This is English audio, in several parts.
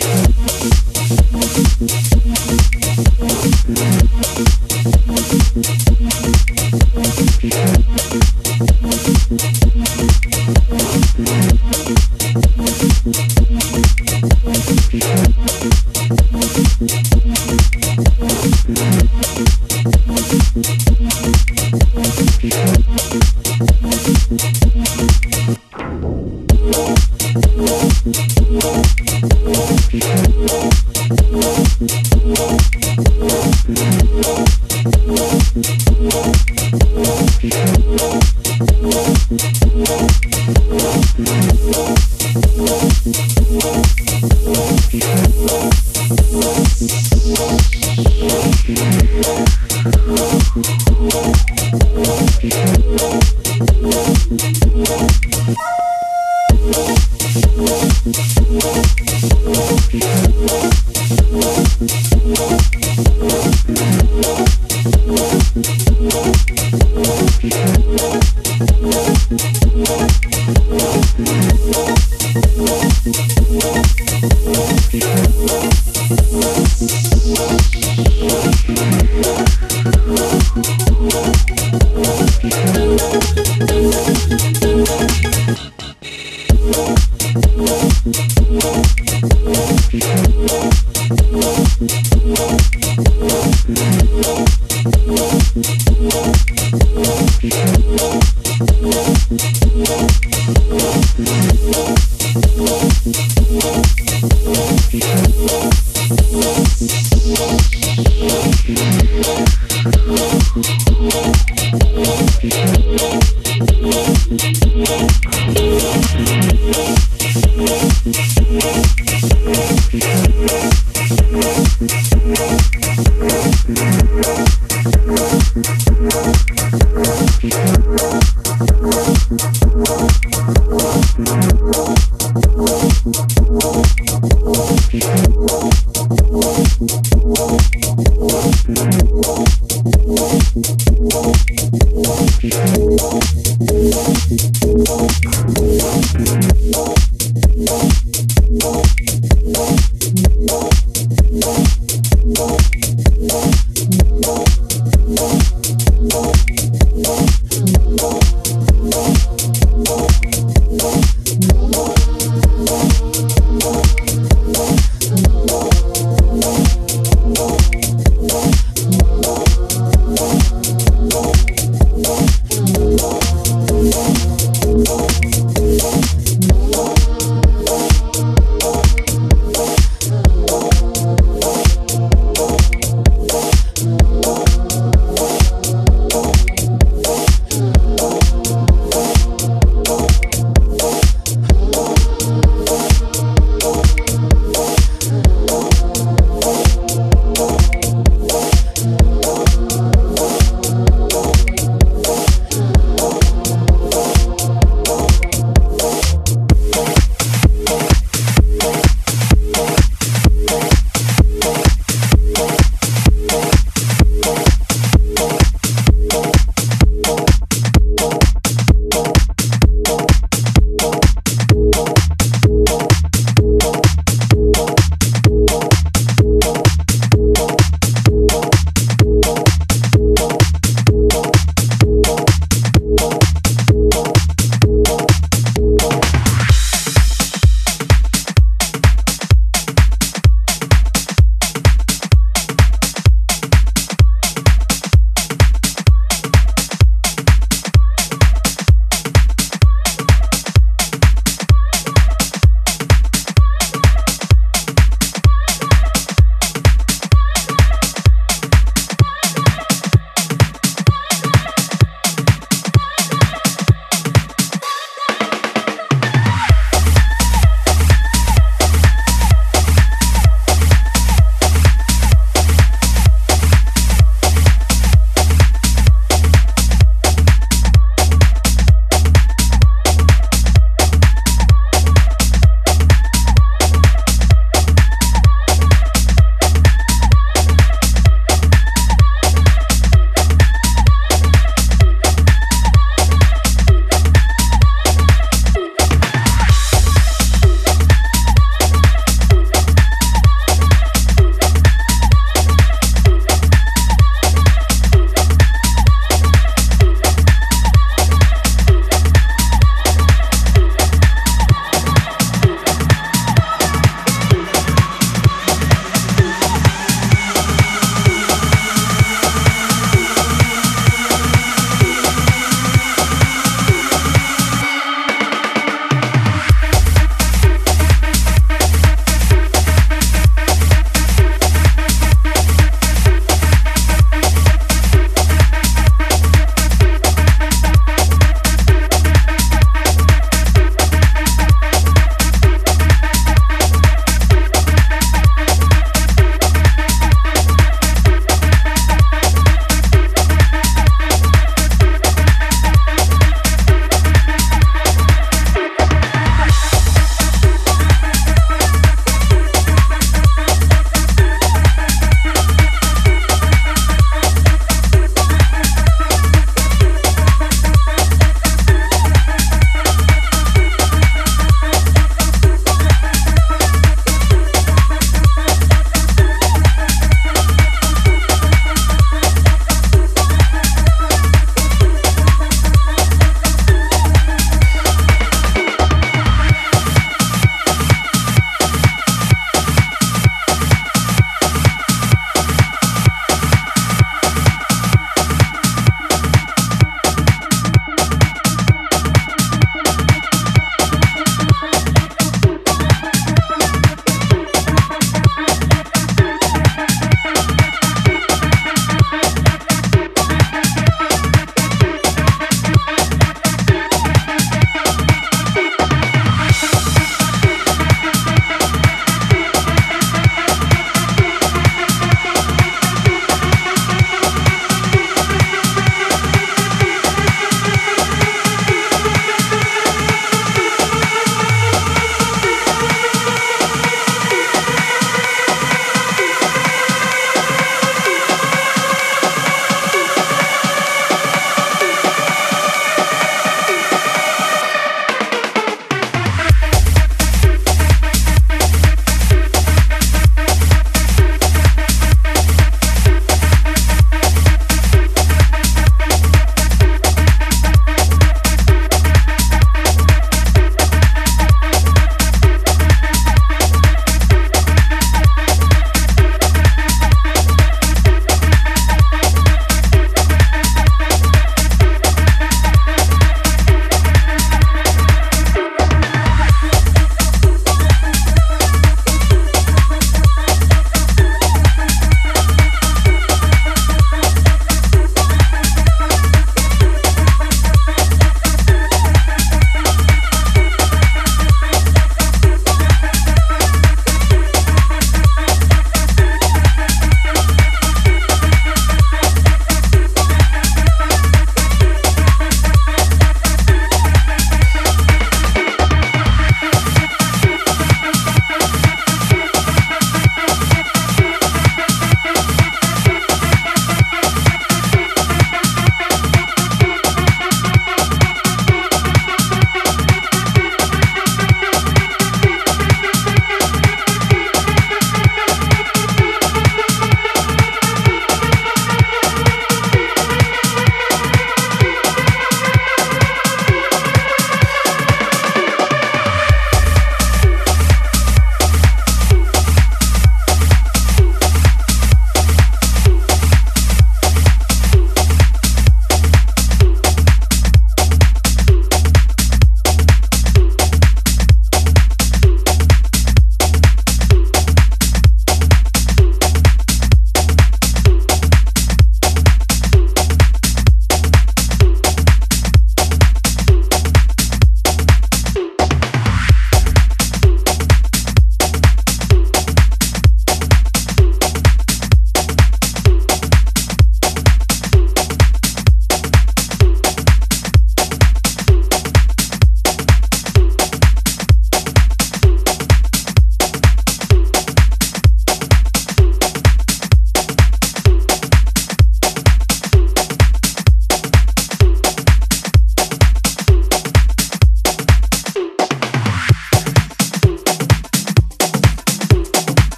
Bye.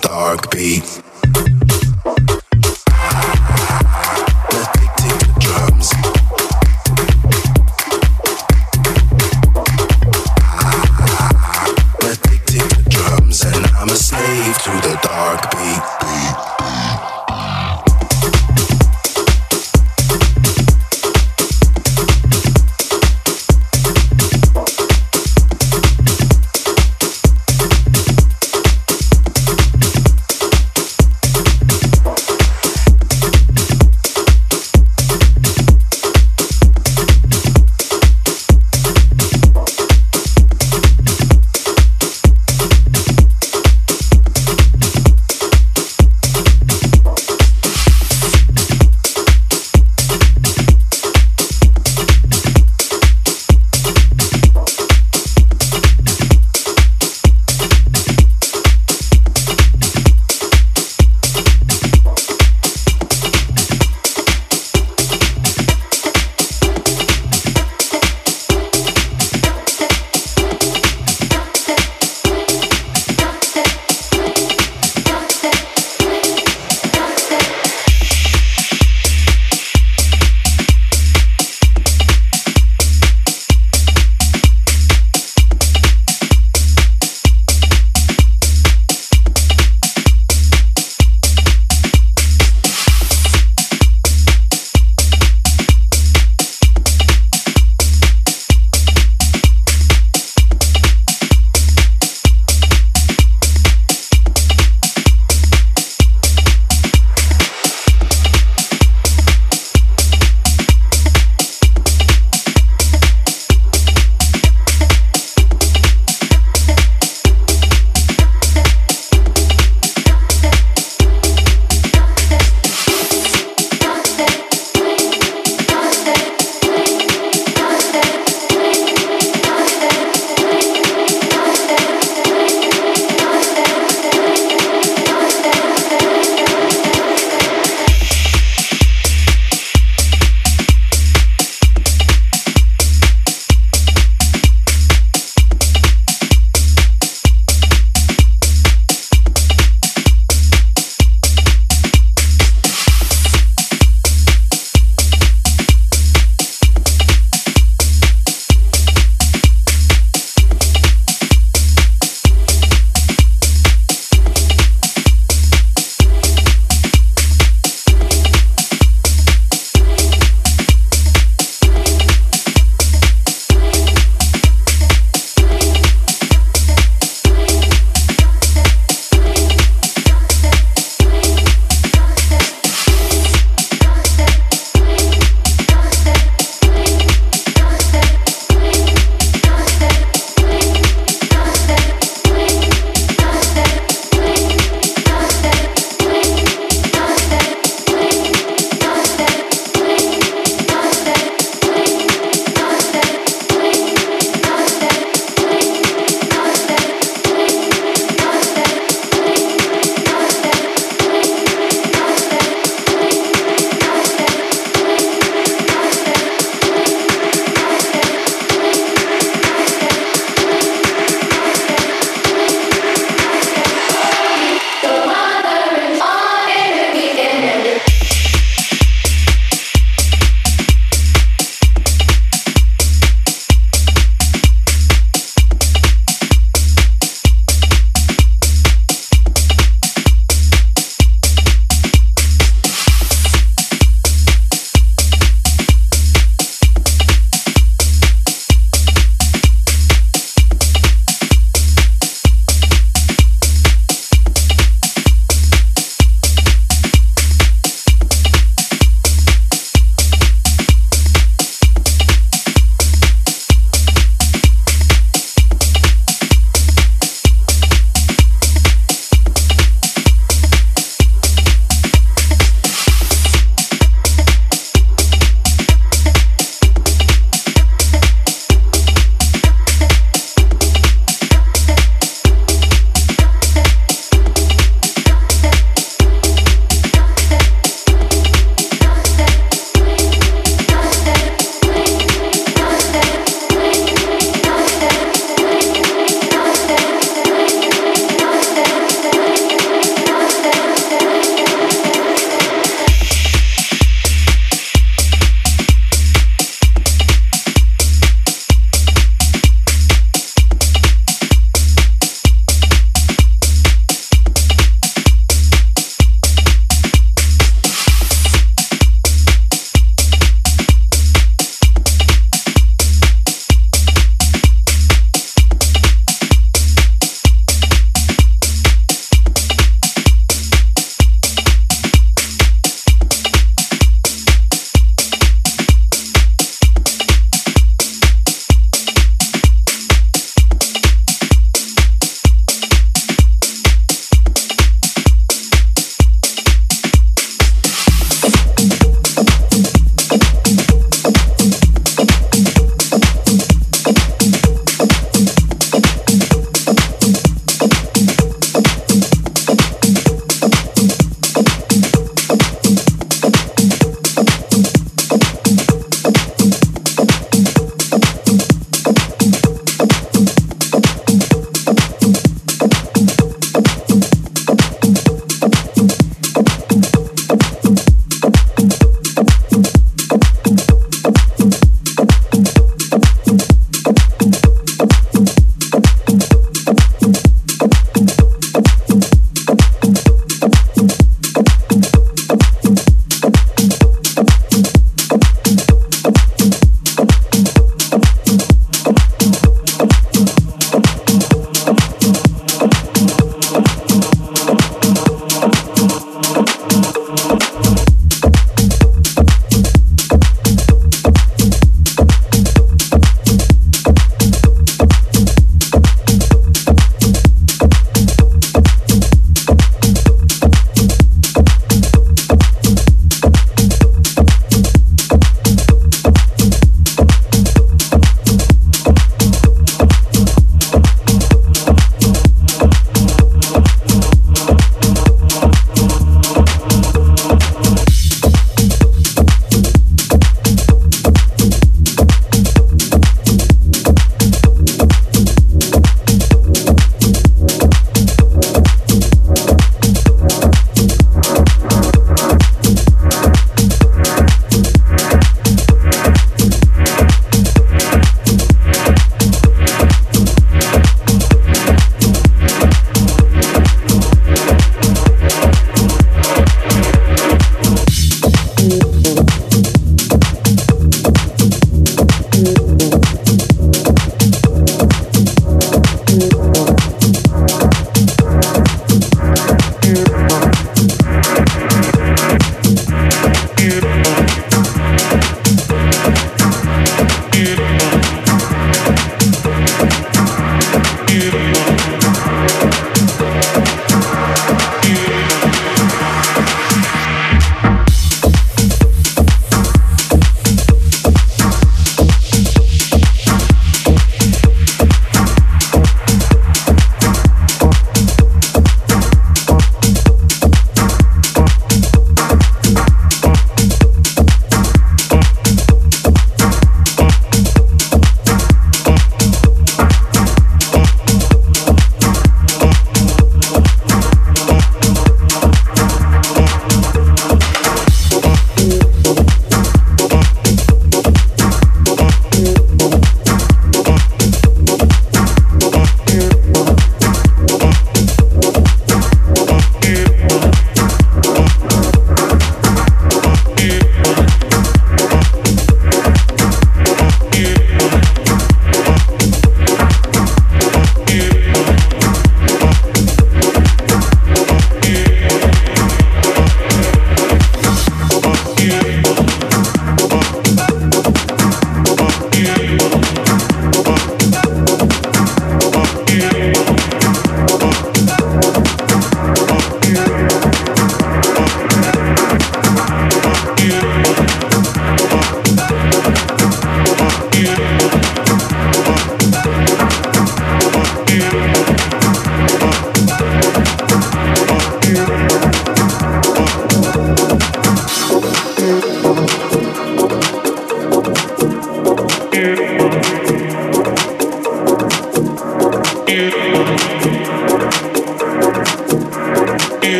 dark beat.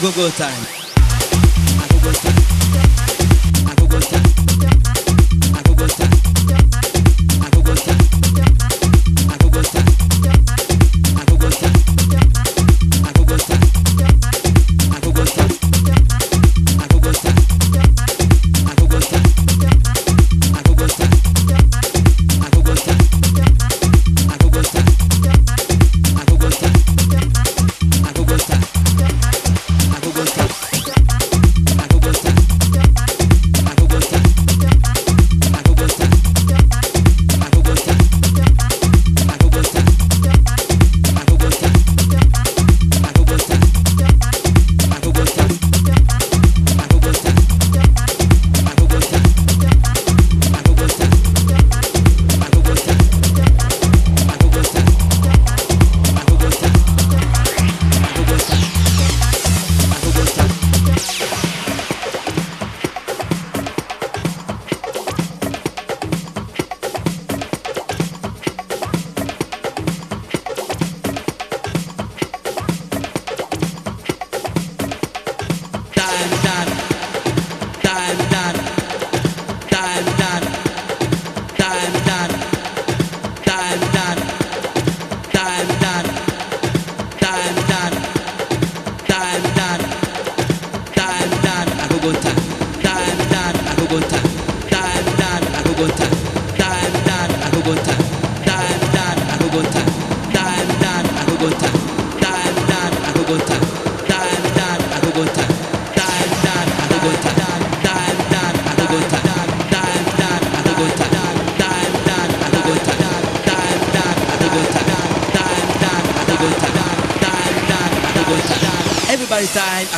Go time.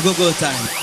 Go go time.